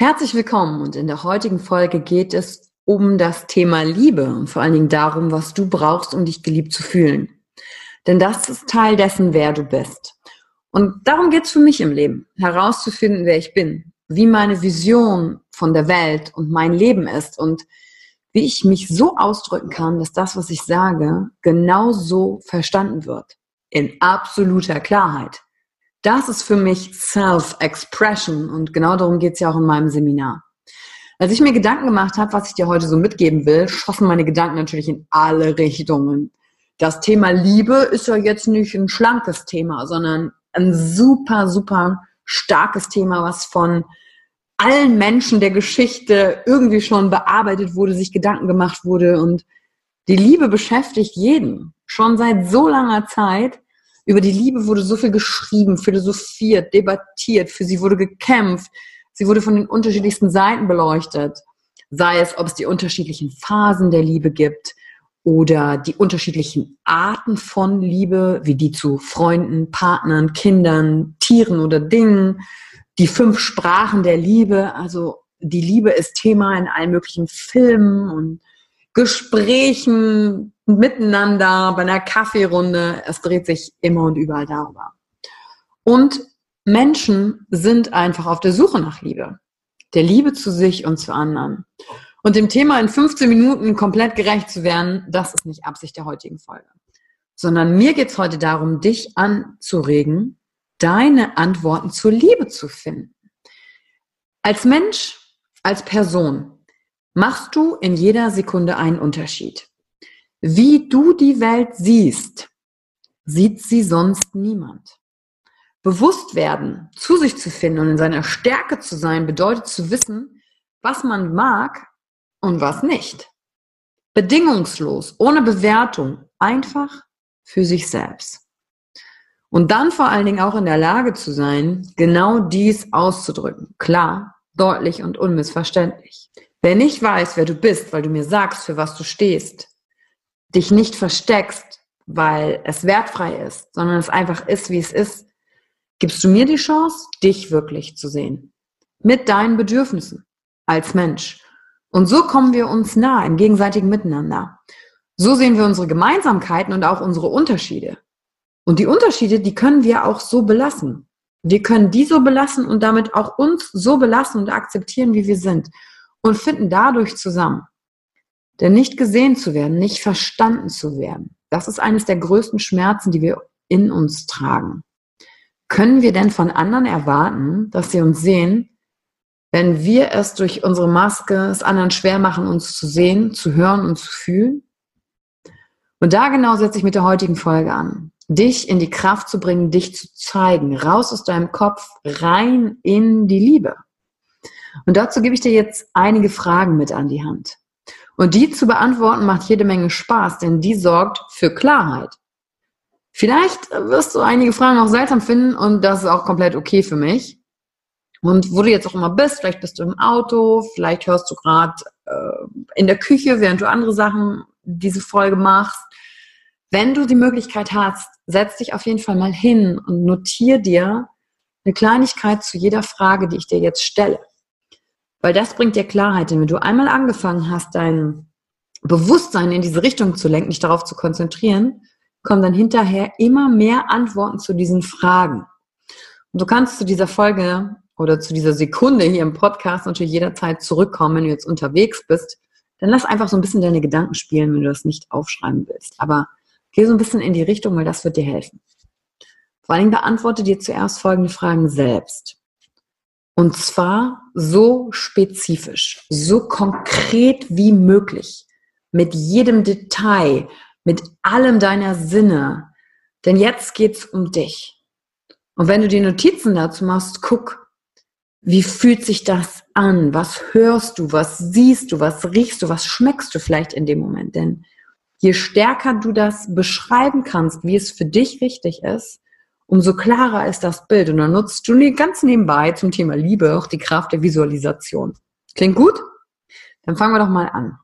Herzlich willkommen und in der heutigen Folge geht es um das Thema Liebe und vor allen Dingen darum, was du brauchst, um dich geliebt zu fühlen. Denn das ist Teil dessen, wer du bist. Und darum geht es für mich im Leben, herauszufinden, wer ich bin, wie meine Vision von der Welt und mein Leben ist und wie ich mich so ausdrücken kann, dass das, was ich sage, genau so verstanden wird. In absoluter Klarheit. Das ist für mich Self-Expression und genau darum geht es ja auch in meinem Seminar. Als ich mir Gedanken gemacht habe, was ich dir heute so mitgeben will, schossen meine Gedanken natürlich in alle Richtungen. Das Thema Liebe ist ja jetzt nicht ein schlankes Thema, sondern ein super, super starkes Thema, was von allen Menschen der Geschichte irgendwie schon bearbeitet wurde, sich Gedanken gemacht wurde und die Liebe beschäftigt jeden schon seit so langer Zeit über die Liebe wurde so viel geschrieben, philosophiert, debattiert, für sie wurde gekämpft. Sie wurde von den unterschiedlichsten Seiten beleuchtet. Sei es, ob es die unterschiedlichen Phasen der Liebe gibt oder die unterschiedlichen Arten von Liebe, wie die zu Freunden, Partnern, Kindern, Tieren oder Dingen, die fünf Sprachen der Liebe. Also die Liebe ist Thema in allen möglichen Filmen und Gesprächen miteinander, bei einer Kaffeerunde. Es dreht sich immer und überall darüber. Und Menschen sind einfach auf der Suche nach Liebe. Der Liebe zu sich und zu anderen. Und dem Thema in 15 Minuten komplett gerecht zu werden, das ist nicht Absicht der heutigen Folge. Sondern mir geht es heute darum, dich anzuregen, deine Antworten zur Liebe zu finden. Als Mensch, als Person machst du in jeder Sekunde einen Unterschied. Wie du die Welt siehst, sieht sie sonst niemand. Bewusst werden, zu sich zu finden und in seiner Stärke zu sein, bedeutet zu wissen, was man mag und was nicht. Bedingungslos, ohne Bewertung, einfach für sich selbst. Und dann vor allen Dingen auch in der Lage zu sein, genau dies auszudrücken. Klar, deutlich und unmissverständlich. Wer nicht weiß, wer du bist, weil du mir sagst, für was du stehst, dich nicht versteckst, weil es wertfrei ist, sondern es einfach ist, wie es ist, gibst du mir die Chance, dich wirklich zu sehen. Mit deinen Bedürfnissen als Mensch. Und so kommen wir uns nah im gegenseitigen Miteinander. So sehen wir unsere Gemeinsamkeiten und auch unsere Unterschiede. Und die Unterschiede, die können wir auch so belassen. Wir können die so belassen und damit auch uns so belassen und akzeptieren, wie wir sind. Und finden dadurch zusammen. Denn nicht gesehen zu werden, nicht verstanden zu werden, das ist eines der größten Schmerzen, die wir in uns tragen. Können wir denn von anderen erwarten, dass sie uns sehen, wenn wir es durch unsere Maske es anderen schwer machen, uns zu sehen, zu hören und zu fühlen? Und da genau setze ich mit der heutigen Folge an. Dich in die Kraft zu bringen, dich zu zeigen, raus aus deinem Kopf, rein in die Liebe. Und dazu gebe ich dir jetzt einige Fragen mit an die Hand. Und die zu beantworten macht jede Menge Spaß, denn die sorgt für Klarheit. Vielleicht wirst du einige Fragen auch seltsam finden und das ist auch komplett okay für mich. Und wo du jetzt auch immer bist, vielleicht bist du im Auto, vielleicht hörst du gerade äh, in der Küche, während du andere Sachen diese Folge machst. Wenn du die Möglichkeit hast, setz dich auf jeden Fall mal hin und notier dir eine Kleinigkeit zu jeder Frage, die ich dir jetzt stelle. Weil das bringt dir Klarheit, denn wenn du einmal angefangen hast, dein Bewusstsein in diese Richtung zu lenken, dich darauf zu konzentrieren, kommen dann hinterher immer mehr Antworten zu diesen Fragen. Und du kannst zu dieser Folge oder zu dieser Sekunde hier im Podcast natürlich jederzeit zurückkommen, wenn du jetzt unterwegs bist. Dann lass einfach so ein bisschen deine Gedanken spielen, wenn du das nicht aufschreiben willst. Aber geh so ein bisschen in die Richtung, weil das wird dir helfen. Vor allen Dingen beantworte dir zuerst folgende Fragen selbst. Und zwar so spezifisch, so konkret wie möglich, mit jedem Detail, mit allem deiner Sinne. Denn jetzt geht's um dich. Und wenn du die Notizen dazu machst, guck, wie fühlt sich das an? Was hörst du? Was siehst du? Was riechst du? Was schmeckst du vielleicht in dem Moment? Denn je stärker du das beschreiben kannst, wie es für dich richtig ist, umso klarer ist das Bild. Und dann nutzt du ganz nebenbei zum Thema Liebe auch die Kraft der Visualisation. Klingt gut? Dann fangen wir doch mal an.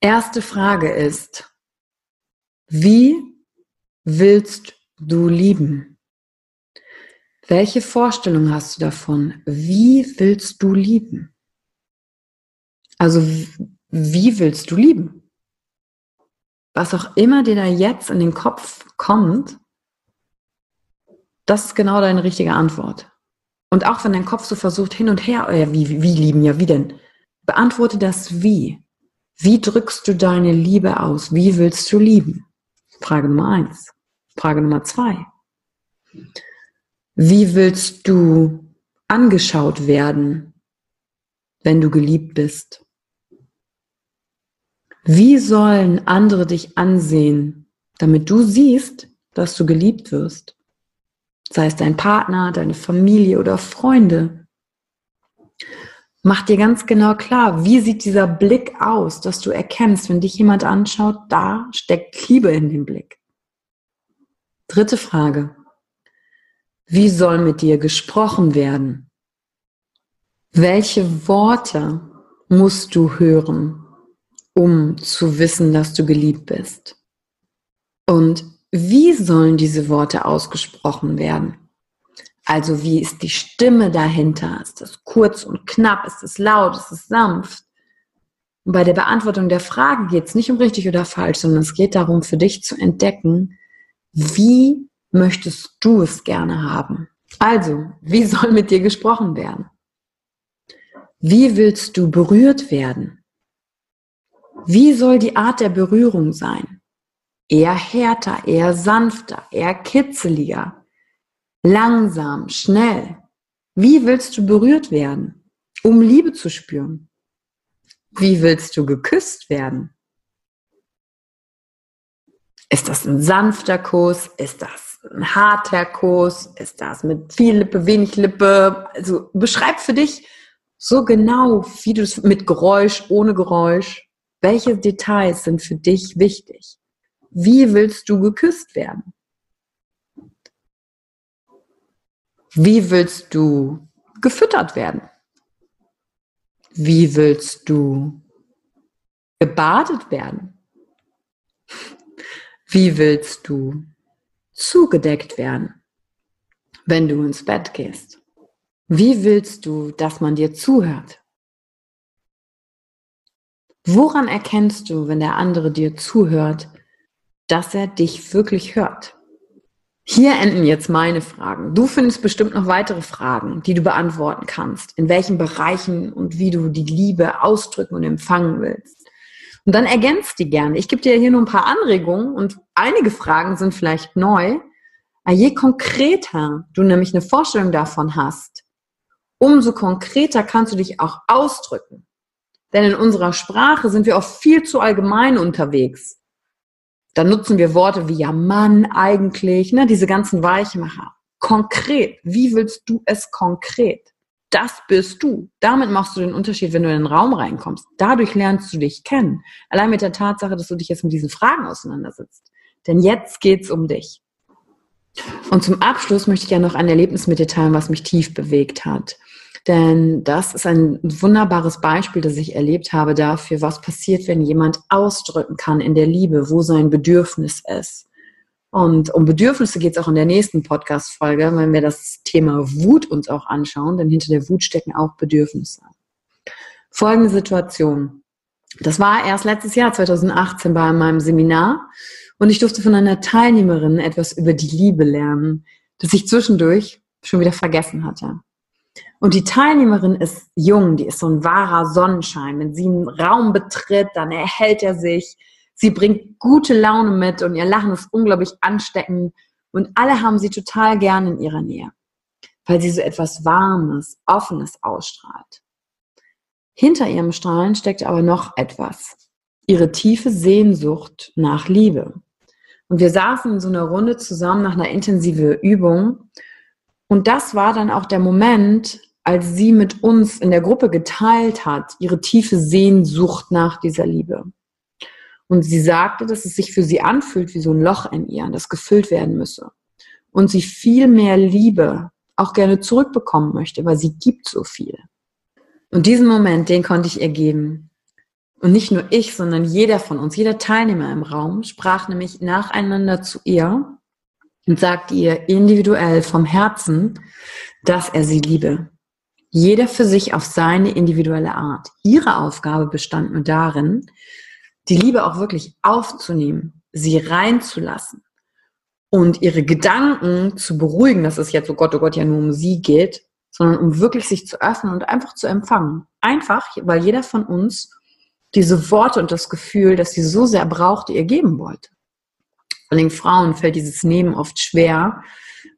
Erste Frage ist, wie willst du lieben? Welche Vorstellung hast du davon? Wie willst du lieben? Also, wie willst du lieben? Was auch immer dir da jetzt in den Kopf kommt, das ist genau deine richtige Antwort. Und auch wenn dein Kopf so versucht hin und her, wie, wie, wie lieben, ja, wie denn? Beantworte das wie. Wie drückst du deine Liebe aus? Wie willst du lieben? Frage Nummer eins. Frage Nummer zwei. Wie willst du angeschaut werden, wenn du geliebt bist? Wie sollen andere dich ansehen, damit du siehst, dass du geliebt wirst? Sei es dein Partner, deine Familie oder Freunde. Mach dir ganz genau klar, wie sieht dieser Blick aus, dass du erkennst, wenn dich jemand anschaut, da steckt Liebe in dem Blick. Dritte Frage. Wie soll mit dir gesprochen werden? Welche Worte musst du hören, um zu wissen, dass du geliebt bist? Und wie sollen diese Worte ausgesprochen werden? Also wie ist die Stimme dahinter? Ist das kurz und knapp? Ist es laut? Ist es sanft? Und bei der Beantwortung der Frage geht es nicht um richtig oder falsch, sondern es geht darum, für dich zu entdecken, wie möchtest du es gerne haben? Also, wie soll mit dir gesprochen werden? Wie willst du berührt werden? Wie soll die Art der Berührung sein? Eher härter, eher sanfter, eher kitzeliger, langsam, schnell. Wie willst du berührt werden, um Liebe zu spüren? Wie willst du geküsst werden? Ist das ein sanfter Kuss? Ist das ein harter Kuss? Ist das mit viel Lippe, wenig Lippe? Also beschreib für dich so genau, wie du es mit Geräusch, ohne Geräusch, welche Details sind für dich wichtig? Wie willst du geküsst werden? Wie willst du gefüttert werden? Wie willst du gebadet werden? Wie willst du zugedeckt werden, wenn du ins Bett gehst? Wie willst du, dass man dir zuhört? Woran erkennst du, wenn der andere dir zuhört, dass er dich wirklich hört. Hier enden jetzt meine Fragen. Du findest bestimmt noch weitere Fragen, die du beantworten kannst. In welchen Bereichen und wie du die Liebe ausdrücken und empfangen willst. Und dann ergänzt die gerne. Ich gebe dir hier nur ein paar Anregungen und einige Fragen sind vielleicht neu. Je konkreter du nämlich eine Vorstellung davon hast, umso konkreter kannst du dich auch ausdrücken. Denn in unserer Sprache sind wir oft viel zu allgemein unterwegs. Dann nutzen wir Worte wie ja Mann eigentlich, ne, diese ganzen Weichmacher. Konkret. Wie willst du es konkret? Das bist du. Damit machst du den Unterschied, wenn du in den Raum reinkommst. Dadurch lernst du dich kennen. Allein mit der Tatsache, dass du dich jetzt mit diesen Fragen auseinandersetzt. Denn jetzt geht's um dich. Und zum Abschluss möchte ich ja noch ein Erlebnis mit dir teilen, was mich tief bewegt hat. Denn das ist ein wunderbares Beispiel, das ich erlebt habe dafür, was passiert, wenn jemand ausdrücken kann in der Liebe, wo sein Bedürfnis ist. Und um Bedürfnisse geht es auch in der nächsten Podcast-Folge, wenn wir das Thema Wut uns auch anschauen, denn hinter der Wut stecken auch Bedürfnisse. Folgende Situation. Das war erst letztes Jahr, 2018, bei meinem Seminar und ich durfte von einer Teilnehmerin etwas über die Liebe lernen, das ich zwischendurch schon wieder vergessen hatte. Und die Teilnehmerin ist jung, die ist so ein wahrer Sonnenschein. Wenn sie einen Raum betritt, dann erhält er sich. Sie bringt gute Laune mit und ihr Lachen ist unglaublich ansteckend. Und alle haben sie total gern in ihrer Nähe, weil sie so etwas Warmes, Offenes ausstrahlt. Hinter ihrem Strahlen steckt aber noch etwas. Ihre tiefe Sehnsucht nach Liebe. Und wir saßen in so einer Runde zusammen nach einer intensiven Übung. Und das war dann auch der Moment, als sie mit uns in der Gruppe geteilt hat, ihre tiefe Sehnsucht nach dieser Liebe. Und sie sagte, dass es sich für sie anfühlt wie so ein Loch in ihr, das gefüllt werden müsse. Und sie viel mehr Liebe auch gerne zurückbekommen möchte, weil sie gibt so viel. Und diesen Moment, den konnte ich ihr geben. Und nicht nur ich, sondern jeder von uns, jeder Teilnehmer im Raum sprach nämlich nacheinander zu ihr und sagte ihr individuell vom Herzen, dass er sie liebe. Jeder für sich auf seine individuelle Art. Ihre Aufgabe bestand nur darin, die Liebe auch wirklich aufzunehmen, sie reinzulassen und ihre Gedanken zu beruhigen, dass es jetzt, oh Gott, oh Gott, ja nur um sie geht, sondern um wirklich sich zu öffnen und einfach zu empfangen. Einfach, weil jeder von uns diese Worte und das Gefühl, dass sie so sehr brauchte, ihr geben wollte. Vor allem Frauen fällt dieses Nehmen oft schwer,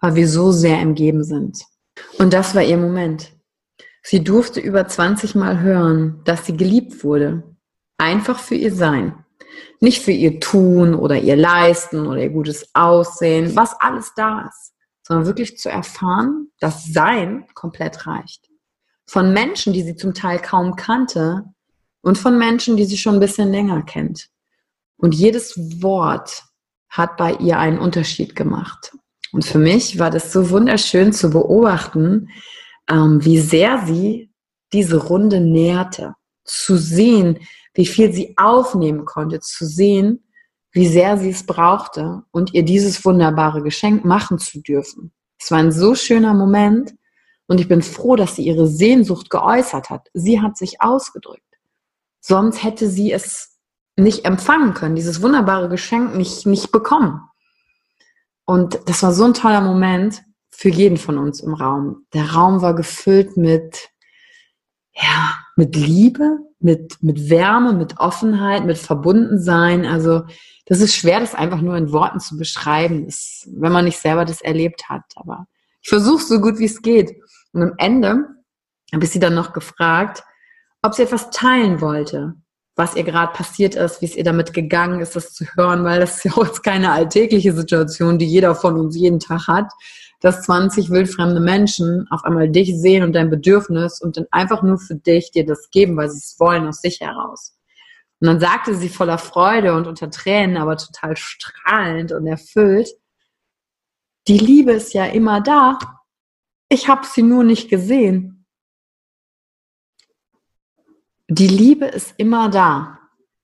weil wir so sehr im Geben sind. Und das war ihr Moment. Sie durfte über 20 Mal hören, dass sie geliebt wurde. Einfach für ihr Sein. Nicht für ihr Tun oder ihr Leisten oder ihr gutes Aussehen, was alles da ist, sondern wirklich zu erfahren, dass Sein komplett reicht. Von Menschen, die sie zum Teil kaum kannte und von Menschen, die sie schon ein bisschen länger kennt. Und jedes Wort hat bei ihr einen Unterschied gemacht. Und für mich war das so wunderschön zu beobachten, ähm, wie sehr sie diese Runde nährte. Zu sehen, wie viel sie aufnehmen konnte, zu sehen, wie sehr sie es brauchte und ihr dieses wunderbare Geschenk machen zu dürfen. Es war ein so schöner Moment und ich bin froh, dass sie ihre Sehnsucht geäußert hat. Sie hat sich ausgedrückt. Sonst hätte sie es nicht empfangen können, dieses wunderbare Geschenk nicht, nicht bekommen. Und das war so ein toller Moment für jeden von uns im Raum. Der Raum war gefüllt mit, ja, mit Liebe, mit, mit Wärme, mit Offenheit, mit Verbundensein. Also, das ist schwer, das einfach nur in Worten zu beschreiben, das, wenn man nicht selber das erlebt hat. Aber ich versuche so gut wie es geht. Und am Ende habe ich sie dann noch gefragt, ob sie etwas teilen wollte was ihr gerade passiert ist, wie es ihr damit gegangen ist, das zu hören, weil das ist ja auch keine alltägliche Situation, die jeder von uns jeden Tag hat, dass 20 wildfremde Menschen auf einmal dich sehen und dein Bedürfnis und dann einfach nur für dich dir das geben, weil sie es wollen aus sich heraus. Und dann sagte sie voller Freude und unter Tränen, aber total strahlend und erfüllt, die Liebe ist ja immer da. Ich habe sie nur nicht gesehen. Die Liebe ist immer da,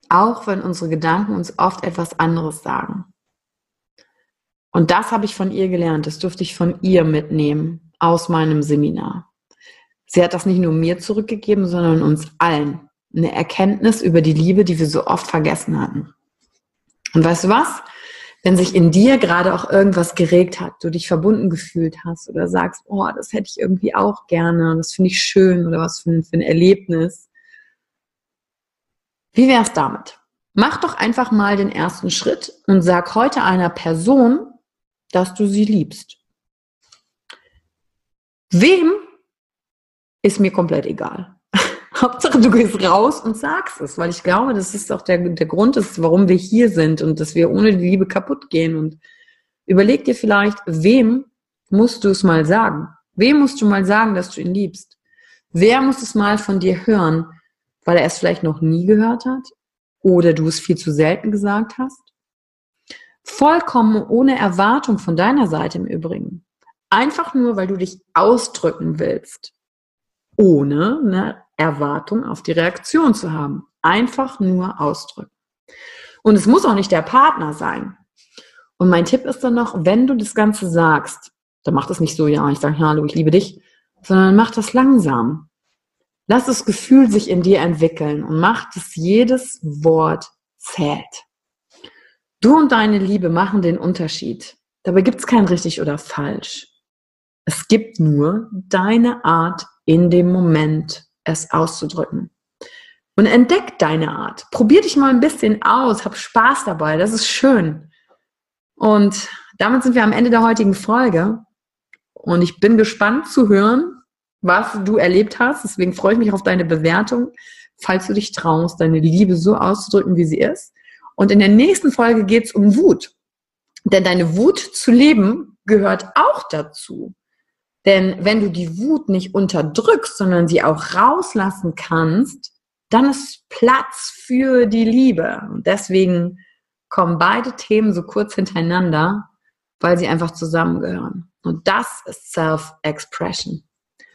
auch wenn unsere Gedanken uns oft etwas anderes sagen. Und das habe ich von ihr gelernt, das durfte ich von ihr mitnehmen aus meinem Seminar. Sie hat das nicht nur mir zurückgegeben, sondern uns allen. Eine Erkenntnis über die Liebe, die wir so oft vergessen hatten. Und weißt du was? wenn sich in dir gerade auch irgendwas geregt hat, du dich verbunden gefühlt hast oder sagst, oh, das hätte ich irgendwie auch gerne, das finde ich schön oder was für für ein Erlebnis. Wie wär's damit? Mach doch einfach mal den ersten Schritt und sag heute einer Person, dass du sie liebst. Wem ist mir komplett egal. Hauptsache, du gehst raus und sagst es, weil ich glaube, das ist auch der, der Grund, ist, warum wir hier sind und dass wir ohne die Liebe kaputt gehen. Und überleg dir vielleicht, wem musst du es mal sagen? Wem musst du mal sagen, dass du ihn liebst? Wer muss es mal von dir hören, weil er es vielleicht noch nie gehört hat? Oder du es viel zu selten gesagt hast? Vollkommen ohne Erwartung von deiner Seite im Übrigen. Einfach nur, weil du dich ausdrücken willst. Ohne eine Erwartung auf die Reaktion zu haben. Einfach nur ausdrücken. Und es muss auch nicht der Partner sein. Und mein Tipp ist dann noch, wenn du das Ganze sagst, dann mach das nicht so, ja, ich sage, hallo, ich liebe dich, sondern mach das langsam. Lass das Gefühl sich in dir entwickeln und mach, dass jedes Wort zählt. Du und deine Liebe machen den Unterschied. Dabei gibt es kein richtig oder falsch. Es gibt nur deine Art in dem Moment, es auszudrücken. Und entdeck deine Art. Probier dich mal ein bisschen aus, hab Spaß dabei, das ist schön. Und damit sind wir am Ende der heutigen Folge. Und ich bin gespannt zu hören, was du erlebt hast. Deswegen freue ich mich auf deine Bewertung, falls du dich traust, deine Liebe so auszudrücken, wie sie ist. Und in der nächsten Folge geht es um Wut. Denn deine Wut zu leben gehört auch dazu. Denn wenn du die Wut nicht unterdrückst, sondern sie auch rauslassen kannst, dann ist Platz für die Liebe. Und deswegen kommen beide Themen so kurz hintereinander, weil sie einfach zusammengehören. Und das ist Self-Expression.